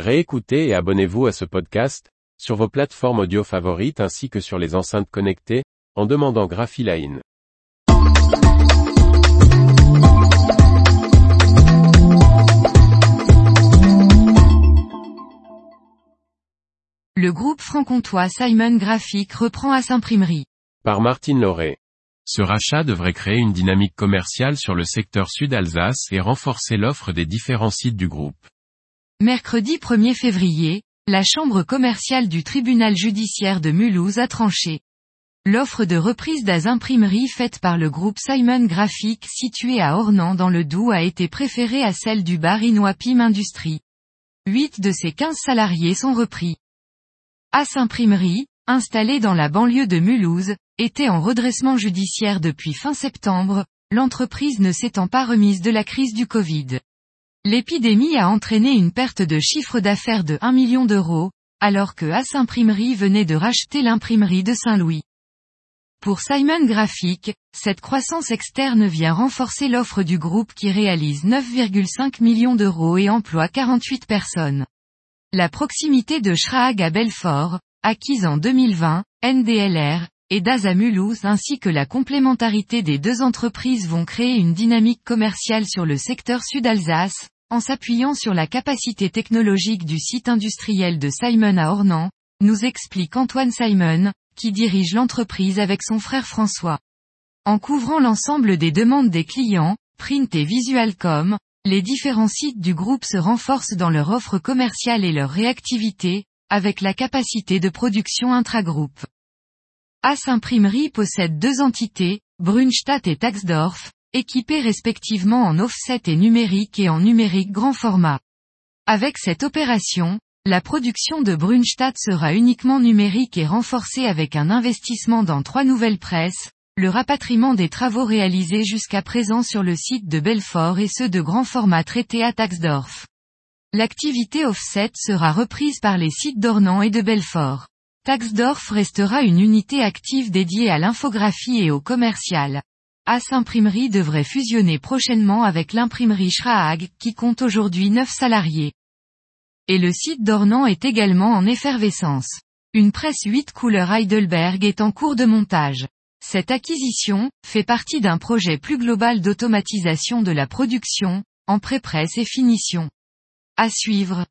Réécoutez et abonnez-vous à ce podcast, sur vos plateformes audio favorites ainsi que sur les enceintes connectées, en demandant Graphiline. Le groupe franc-comtois Simon Graphic reprend à Saint-Primerie. Par Martine Lauré. Ce rachat devrait créer une dynamique commerciale sur le secteur sud-Alsace et renforcer l'offre des différents sites du groupe. Mercredi 1er février, la chambre commerciale du tribunal judiciaire de Mulhouse a tranché. L'offre de reprise d'Az Imprimerie faite par le groupe Simon Graphic situé à Ornans dans le Doubs a été préférée à celle du bar Innois Pim Industrie. Huit de ses 15 salariés sont repris. As Imprimerie, installée dans la banlieue de Mulhouse, était en redressement judiciaire depuis fin septembre, l'entreprise ne s'étant pas remise de la crise du Covid. L'épidémie a entraîné une perte de chiffre d'affaires de 1 million d'euros, alors que As Imprimerie venait de racheter l'imprimerie de Saint-Louis. Pour Simon Graphic, cette croissance externe vient renforcer l'offre du groupe qui réalise 9,5 millions d'euros et emploie 48 personnes. La proximité de Schrag à Belfort, acquise en 2020, NDLR, et d'Az à Mulhouse ainsi que la complémentarité des deux entreprises vont créer une dynamique commerciale sur le secteur sud-Alsace, en s'appuyant sur la capacité technologique du site industriel de Simon à Ornans, nous explique Antoine Simon, qui dirige l'entreprise avec son frère François. En couvrant l'ensemble des demandes des clients, Print et Visualcom, les différents sites du groupe se renforcent dans leur offre commerciale et leur réactivité, avec la capacité de production intragroupe. As Imprimerie possède deux entités, Brunstadt et Taxdorf, équipés respectivement en offset et numérique et en numérique grand format. Avec cette opération, la production de Brunstadt sera uniquement numérique et renforcée avec un investissement dans trois nouvelles presses, le rapatriement des travaux réalisés jusqu'à présent sur le site de Belfort et ceux de grand format traités à Taxdorf. L'activité offset sera reprise par les sites d'Ornans et de Belfort. Taxdorf restera une unité active dédiée à l'infographie et au commercial. As Imprimerie devrait fusionner prochainement avec l'imprimerie Schrag, qui compte aujourd'hui 9 salariés. Et le site d'Ornans est également en effervescence. Une presse 8 couleurs Heidelberg est en cours de montage. Cette acquisition, fait partie d'un projet plus global d'automatisation de la production, en pré-presse et finition. À suivre.